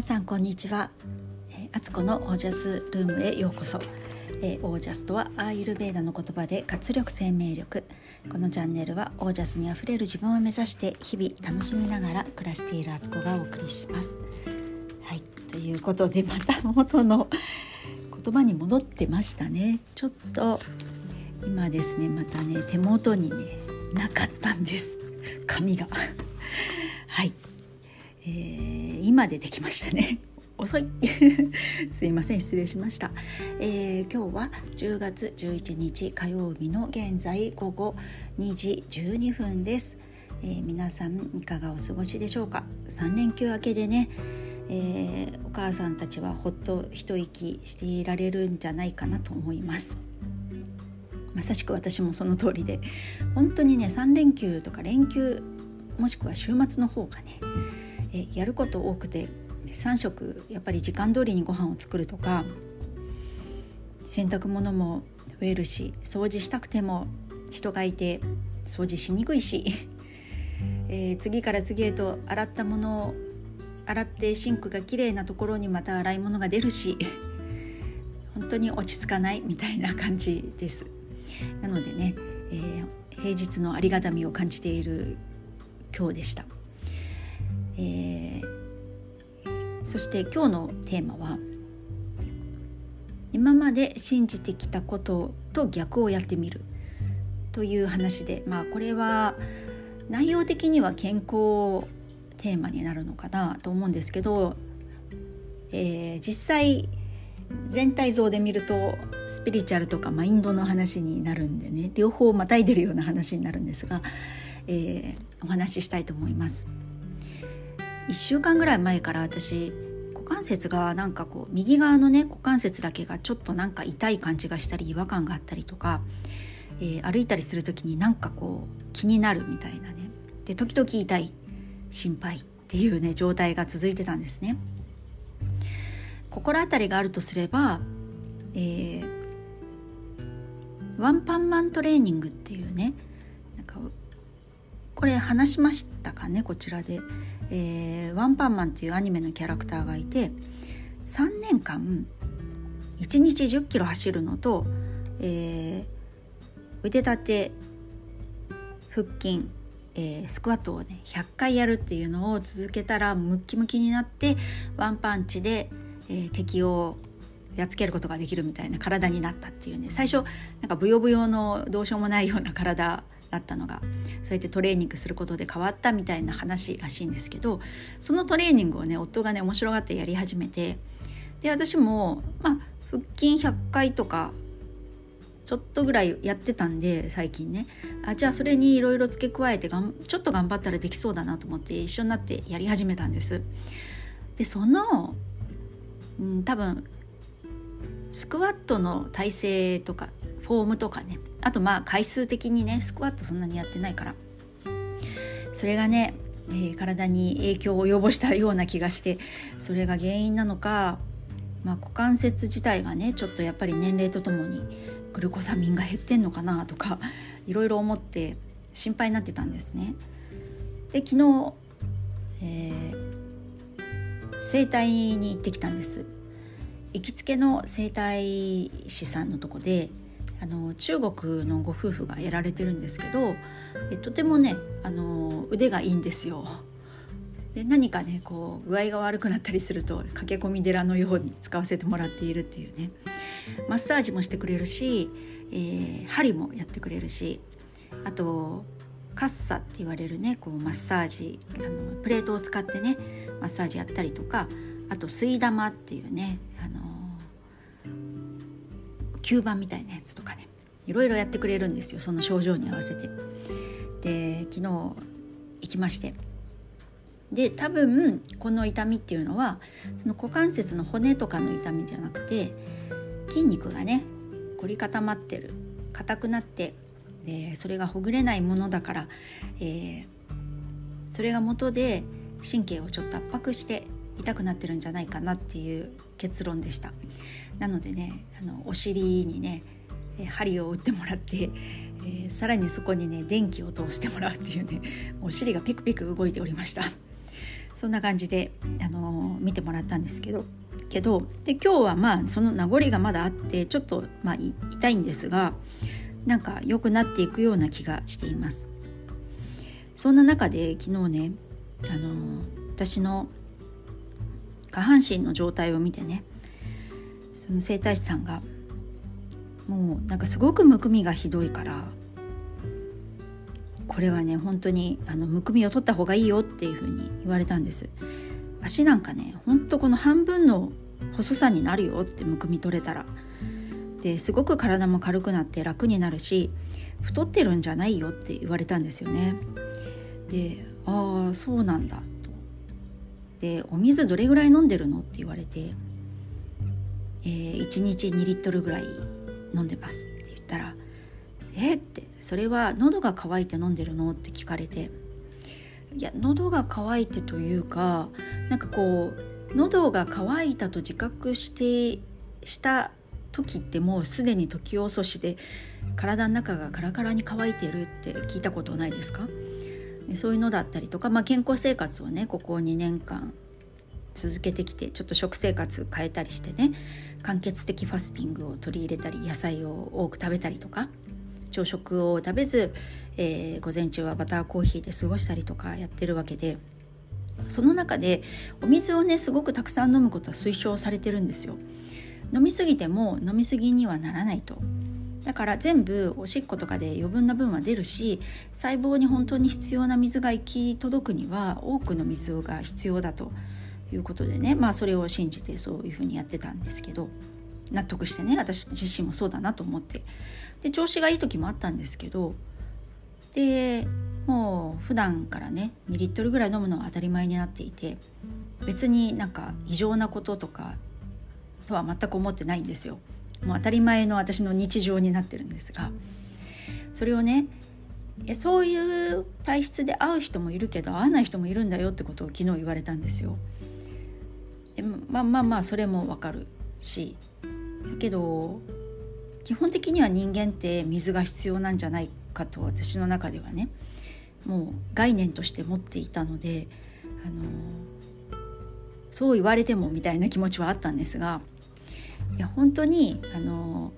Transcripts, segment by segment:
皆さんこんにちは、えー、アツコのオージャスルームへようこそ、えー、オージャスとはアーユルベーダの言葉で活力生命力。このチャンネルはオージャスにあふれる自分を目指して日々楽しみながら暮らしているアツコがお送りします。はいということでまた元の言葉に戻ってましたね。ちょっと今ですねまたね手元にねなかったんです。紙が。はい、えー、今出てきましたね。遅い。すいません。失礼しました、えー、今日は10月11日火曜日の現在午後2時12分です、えー、皆さんいかがお過ごしでしょうか？3連休明けでね、えー、お母さんたちはほっと一息していられるんじゃないかなと思います。まさしく私もその通りで。本当にね3連休とか連休もしくは週末の方がねえやること多くて3食やっぱり時間通りにご飯を作るとか洗濯物も増えるし掃除したくても人がいて掃除しにくいし、えー、次から次へと洗ったものを洗ってシンクが綺麗なところにまた洗い物が出るし 本当に落ち着かないみたいな感じです。なのでね、えー、平日のありがたみを感じている今日でした。えーそして今日のテーマは今まで信じてきたことと逆をやってみるという話でまあこれは内容的には健康テーマになるのかなと思うんですけど、えー、実際全体像で見るとスピリチュアルとかマインドの話になるんでね両方またいでるような話になるんですが、えー、お話ししたいと思います。1週間ぐらい前から私股関節がなんかこう右側のね股関節だけがちょっとなんか痛い感じがしたり違和感があったりとか、えー、歩いたりする時になんかこう気になるみたいなねで時々痛い心配っていうね状態が続いてたんですね。心当たりがあるとすれば、えー、ワンパンマントレーニングっていうねなんかこれ話しましたかね？こちらで。えー、ワンパンマンっていうアニメのキャラクターがいて3年間1日1 0キロ走るのと、えー、腕立て腹筋、えー、スクワットをね100回やるっていうのを続けたらムッキムキになってワンパンチで、えー、敵をやっつけることができるみたいな体になったっていうね最初なんかブヨブヨのどうしようもないような体だったのがそうやってトレーニングすることで変わったみたいな話らしいんですけどそのトレーニングをね夫がね面白がってやり始めてで私もまあ腹筋100回とかちょっとぐらいやってたんで最近ねあじゃあそれにいろいろ付け加えてがんちょっと頑張ったらできそうだなと思って一緒になってやり始めたんです。でその、うん、多分スクワットの体勢とかフォームとかねあとまあ回数的にねスクワットそんなにやってないからそれがね、えー、体に影響を及ぼしたような気がしてそれが原因なのか、まあ、股関節自体がねちょっとやっぱり年齢とともにグルコサミンが減ってんのかなとかいろいろ思って心配になってたんですね。で昨日、えー、整体に行ってきたんです。行きつけの整体師さんのとこであの中国のご夫婦がやられてるんですけどえとてもねあの腕がいいんですよ。で何かねこう具合が悪くなったりすると駆け込み寺のように使わせてもらっているっていうねマッサージもしてくれるし、えー、針もやってくれるしあとカッサって言われるねこうマッサージあのプレートを使ってねマッサージやったりとかあと吸い玉っていうね吸盤みたいなやつとかね。いろいろやってくれるんですよその症状に合わせて。で昨日行きまして。で多分この痛みっていうのはその股関節の骨とかの痛みじゃなくて筋肉がね凝り固まってる。硬くなってでそれがほぐれないものだから、えー、それが元で神経をちょっと圧迫して痛くなってるんじゃないかなっていう結論でしたなのでねあのお尻にね針を打ってもらって、えー、さらにそこにね電気を通してもらうっていうねお尻がピクピク動いておりましたそんな感じで、あの見てもらったんですけどけどで今日はまあその名残がまだあってちょっと、まあ、痛いんですがなんか良くなっていくような気がしています。そんな中で昨日ね、あの私の下半身の状態を見てねその整体師さんがもうなんかすごくむくみがひどいからこれはね本当にあのむくみを取った方がいいよっていうふうに言われたんです。足なんかねほんとこの半分の細さになるよってむくみ取れたら。ですごく体も軽くなって楽になるし太ってるんじゃないよって言われたんですよね。でああそうなんだ。でお水どれぐらい飲んでるのって言われて、えー、1日2リットルぐらい飲んでますって言ったら「えっ?」って「それは喉が渇いて飲んでるの?」って聞かれていや喉が渇いてというかなんかこう喉が渇いたと自覚してした時ってもうすでに時遅しで体の中がカラカラに乾いてるって聞いたことないですか？そういうのだったりとか、まあ、健康生活をねここ2年間続けてきてちょっと食生活変えたりしてね間欠的ファスティングを取り入れたり野菜を多く食べたりとか朝食を食べず、えー、午前中はバターコーヒーで過ごしたりとかやってるわけでその中でお水をねすごくたくさん飲むことは推奨されてるんですよ。飲みすぎても飲みすぎにはならないとだから全部おしっことかで余分な分は出るし細胞に本当に必要な水が行き届くには多くの水が必要だということでねまあそれを信じてそういうふうにやってたんですけど納得してね私自身もそうだなと思ってで調子がいい時もあったんですけどでもう普段からね2リットルぐらい飲むのは当たり前になっていて別になんか異常なこととかとは全く思ってないんですよ。もう当たり前の私の日常になってるんですがそれをねそういう体質で会う人もいるけど会わない人もいるんだよってことを昨日言われたんですよ。でまあまあまあそれもわかるしだけど基本的には人間って水が必要なんじゃないかと私の中ではねもう概念として持っていたのであのそう言われてもみたいな気持ちはあったんですがいや本当にあの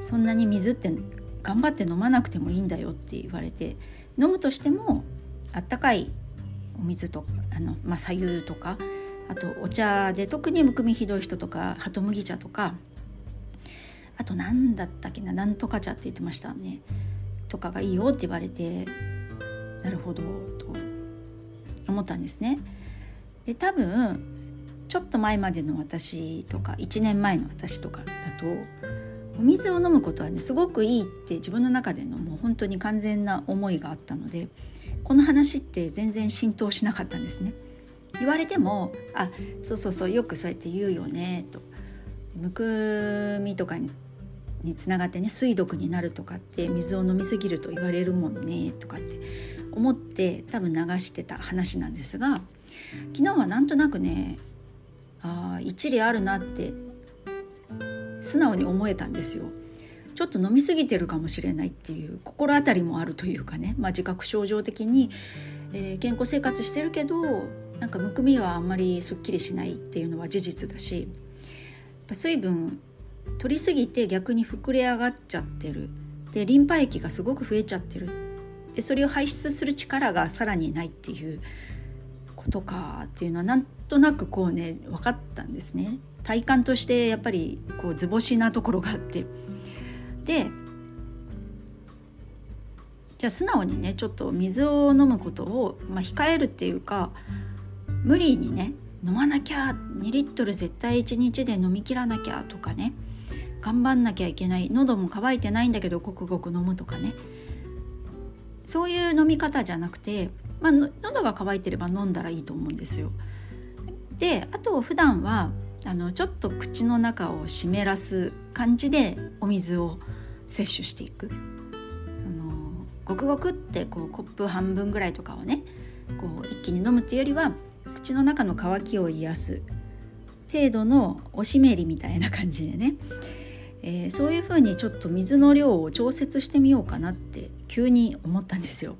そんなに水って頑張って飲まなくてもいいんだよって言われて飲むとしてもあったかいお水とあの、まあ、左右とかあとお茶で特にむくみひどい人とかハトムギ茶とかあと何だったっけななんとか茶って言ってましたねとかがいいよって言われてなるほどと思ったんですね。で多分ちょっと前までの私とか1年前の私とかだとお水を飲むことはねすごくいいって自分の中でのもう本当に完全な思いがあったのでこの話って全然浸透しなかったんですね。言われても「あそうそうそうよくそうやって言うよね」と「むくみとかににつながってね水毒になるとかって水を飲みすぎると言われるもんねとかって思って多分流してた話なんですが昨日はなんとなくねあ一理あるなって素直に思えたんですよ。ちょっと飲み過ぎてるかもしれないっていう心当たりもあるというかね、まあ、自覚症状的に、えー、健康生活してるけどなんかむくみはあんまりすっきりしないっていうのは事実だし水分取りすぎて逆に膨れ上がっちゃってる。でリンパ液がすごく増えちゃってる。でそれを排出する力がさらにないっていうことかっていうのはなんとなくこうね分かったんですね。体感としてやっぱりこう図星なところがあって。でじゃあ素直にねちょっと水を飲むことを、まあ、控えるっていうか無理にね飲まなきゃ2リットル絶対1日で飲みきらなきゃとかね頑張んなきゃいけない喉も渇いてないんだけどごくごく飲むとかね。そういう飲み方じゃなくて、まあ、喉が渇いてれば飲んだらいいと思うんですよ。であと普段はあのちょっと口の中を湿らす感じでお水を摂取していく。あのごくごくってこうコップ半分ぐらいとかをねこう一気に飲むっていうよりは口の中の渇きを癒す程度のおしめりみたいな感じでねえー、そういうふうにちょっと水の量を調節してみようかなって急に思ったんですよ。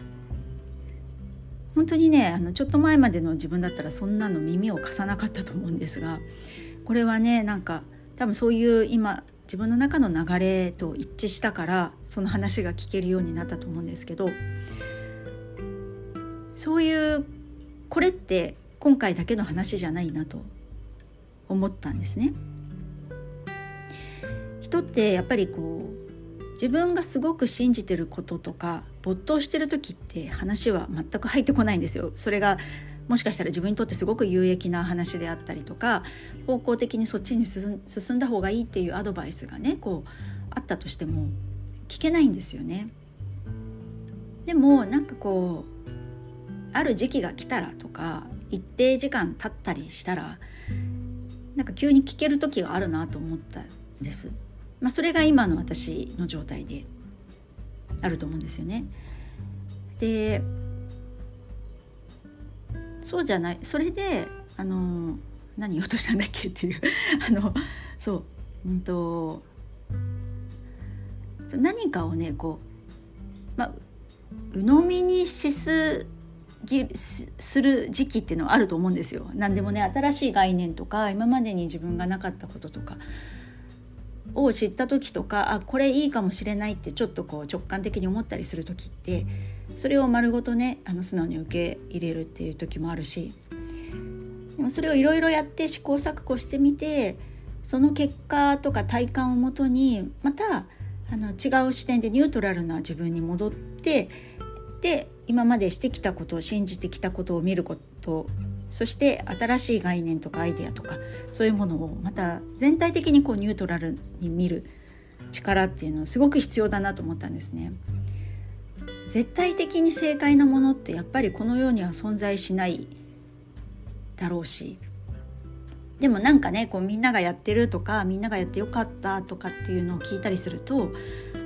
本当にねあのちょっと前までの自分だったらそんなの耳を貸さなかったと思うんですがこれはねなんか多分そういう今自分の中の流れと一致したからその話が聞けるようになったと思うんですけどそういうこれって今回だけの話じゃないなと思ったんですね。人ってやっぱりこう自分がすごく信じてることとか没頭してる時って話は全く入ってこないんですよ。それがもしかしたら自分にとってすごく有益な話であったりとか方向的にそっちに進んだ方がいいっていうアドバイスがねこうあったとしても聞けないんですよね。でもなんかこうある時期が来たらとか一定時間経ったりしたらなんか急に聞ける時があるなと思ったんです。まあ、それが今の私の状態であると思うんですよね。でそうじゃないそれであの何言おうとしたんだっけっていう あのそううんと何かをねこうまあ鵜呑みにしすぎする時期っていうのはあると思うんですよ。何でもね新しい概念とか今までに自分がなかったこととかを知った時とかあこれいいかもしれないってちょっとこう直感的に思ったりする時ってそれを丸ごとねあの素直に受け入れるっていう時もあるしでもそれをいろいろやって試行錯誤してみてその結果とか体感をもとにまたあの違う視点でニュートラルな自分に戻ってで今までしてきたことを信じてきたことを見ることそして新しい概念とかアイデアとかそういうものをまた全体的にこうニュートラルに見る力っていうのはすごく必要だなと思ったんですね。絶対的に正解なものってやっぱりこの世には存在しないだろうしでもなんかねこうみんながやってるとかみんながやってよかったとかっていうのを聞いたりすると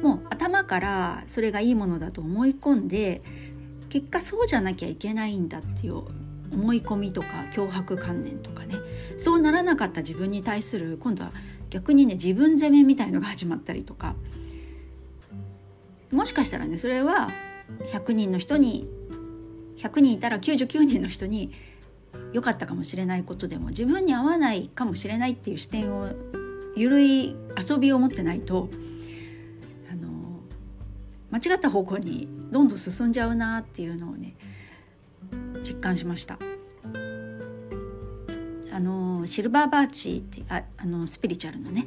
もう頭からそれがいいものだと思い込んで結果そうじゃなきゃいけないんだっていう思い込みとか脅迫観念とかね。そうならなかった自分に対する今度は逆にね自分責めみたいのが始まったりとか。もしかしたらねそれは100人の人に100人いたら99人の人に良かったかもしれないことでも自分に合わないかもしれないっていう視点を緩い遊びを持ってないとあの間違った方向にどんどん進んじゃうなっていうのをね感しました。あのシルバーバーチってああのスピリチュアルのね、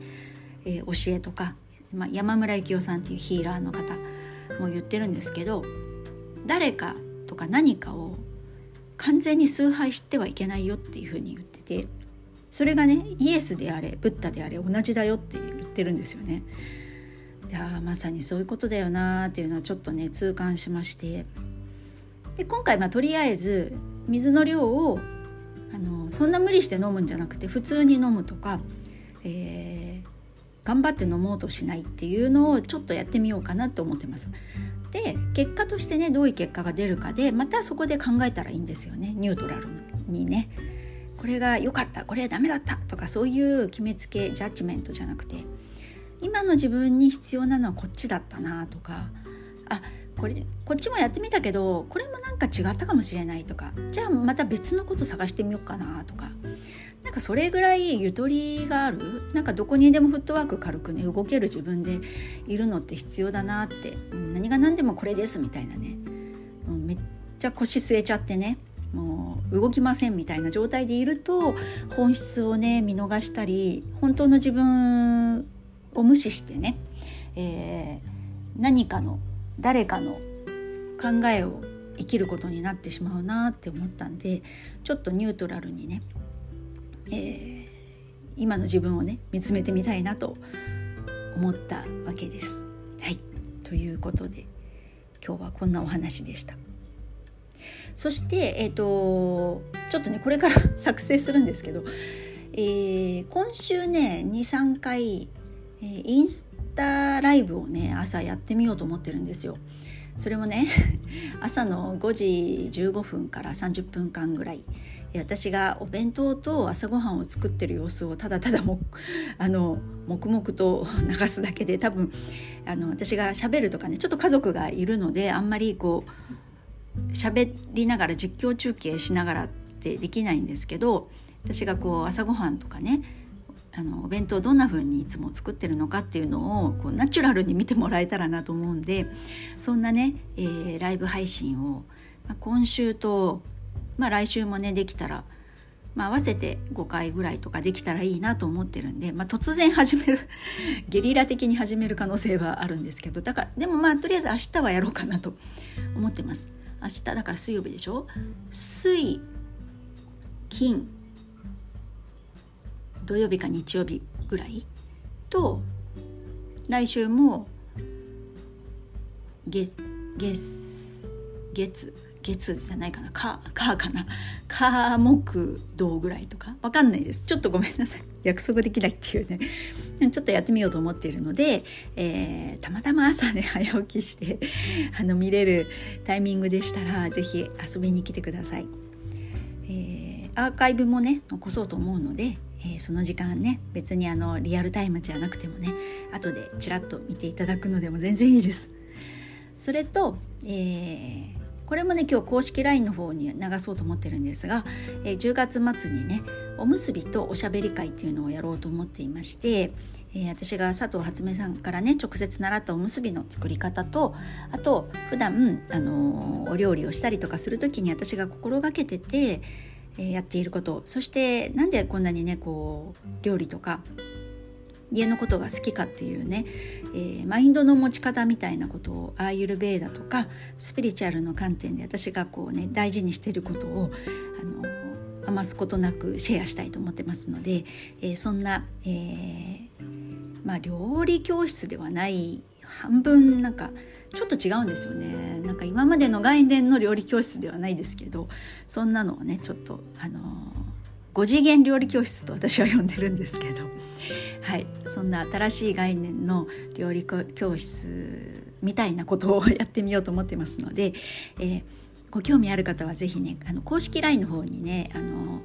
えー、教えとか、まあ、山村幸雄さんっていうヒーラーの方も言ってるんですけど誰かとか何かを完全に崇拝してはいけないよっていうふうに言っててそれがねイエスであれブッダであれ同じだよって言ってるんですよね。であまさにそういうことだよなっていうのはちょっとね痛感しましてで今回まあとりあえず水の量をあのそんな無理して飲むんじゃなくて普通に飲むとか、えー、頑張って飲もうとしないっていうのをちょっとやってみようかなと思ってます。で結果としてねどういう結果が出るかでまたそこで考えたらいいんですよねニュートラルにね。これが良かったこれはダメだったとかそういう決めつけジャッジメントじゃなくて今の自分に必要なのはこっちだったなとかあこれこっちもやってみたけどこれもなんか違ったかもしれないとか。じゃあまた別のこと探してみようかなとか。なんかそれぐらいゆとりがある？なんかどこにでもフットワーク軽くね動ける自分でいるのって必要だなって。何が何でもこれですみたいなね。もうめっちゃ腰据えちゃってね。もう動きませんみたいな状態でいると本質をね見逃したり本当の自分を無視してね、えー、何かの誰かの考えを生きることになってしまうなって思ったんでちょっとニュートラルにね、えー、今の自分をね見つめてみたいなと思ったわけです。はいということで今日はこんなお話でした。そして、えーと、ちょっとねこれから 作成するんですけど、えー、今週ね23回、えー、インスタライブをね朝やってみようと思ってるんですよ。それもね 朝の5時15分から30分間ぐらい私がお弁当と朝ごはんを作ってる様子をただただも あの黙々と 流すだけで多分あの私がしゃべるとかねちょっと家族がいるのであんまりこう喋りながら実況中継しながらってできないんですけど私がこう朝ごはんとかねあのお弁当どんな風にいつも作ってるのかっていうのをこうナチュラルに見てもらえたらなと思うんでそんなね、えー、ライブ配信を、まあ、今週と、まあ、来週もねできたら、まあ、合わせて5回ぐらいとかできたらいいなと思ってるんで、まあ、突然始める ゲリラ的に始める可能性はあるんですけどだからでもまあとりあえず明日はやろうかなと思ってます。明日だから水曜日でしょ？水金土曜日か日曜日ぐらいと来週も月月月月じゃないかな。かかかな。火木土ぐらいとか。わかんないです。ちょっとごめんなさい。約束できないっていうね。ちょっとやってみようと思っているので、えー、たまたま朝ね早起きして あの見れるタイミングでしたら是非遊びに来てください、えー、アーカイブもね残そうと思うのでえー、その時間ね別にあのリアルタイムじゃなくてもね後でちらっと見ていただくのでも全然いいです。それと、えー、これもね今日公式 LINE の方に流そうと思ってるんですが、えー、10月末にねおむすびとおしゃべり会っていうのをやろうと思っていまして、えー、私が佐藤初音さんからね直接習ったおむすびの作り方とあと普段あのー、お料理をしたりとかする時に私が心がけててえやっていること。そしてなんでこんなにねこう料理とか家のことが好きかっていうね、えー、マインドの持ち方みたいなことをアーユルベーダとかスピリチュアルの観点で私がこうね大事にしてることをあの余すことなくシェアしたいと思ってますので、えー、そんな、えー、まあ料理教室ではない半分なんかちょっと違うんですよね。なんか今までの概念の料理教室ではないですけどそんなのをねちょっとあの5次元料理教室と私は呼んでるんですけど。はい。そんな新しい概念の料理教室みたいなことをやってみようと思ってますので、えー、ご興味ある方は是非ねあの公式 LINE の方にねあの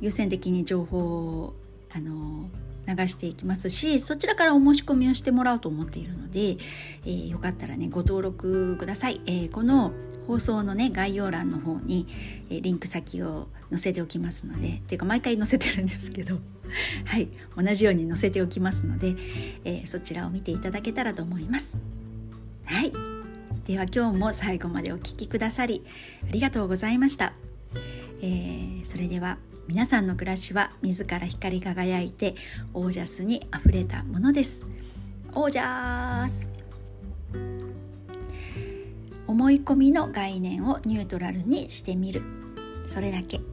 優先的に情報をあの流していきますしそちらからお申し込みをしてもらおうと思っているので、えー、よかったらねご登録ください、えー、この放送のね概要欄の方に、えー、リンク先を載せておきますのでっていうか毎回載せてるんですけど はい同じように載せておきますので、えそちらを見ていただけたらと思います。はい。では今日も最後までお聴きくださりありがとうございました、えそれでは皆さんの暮らしは自ら光り輝いてオージャスにあふれたものです。オージャス。思い込みの概念をニュートラルにしてみる。それだけ。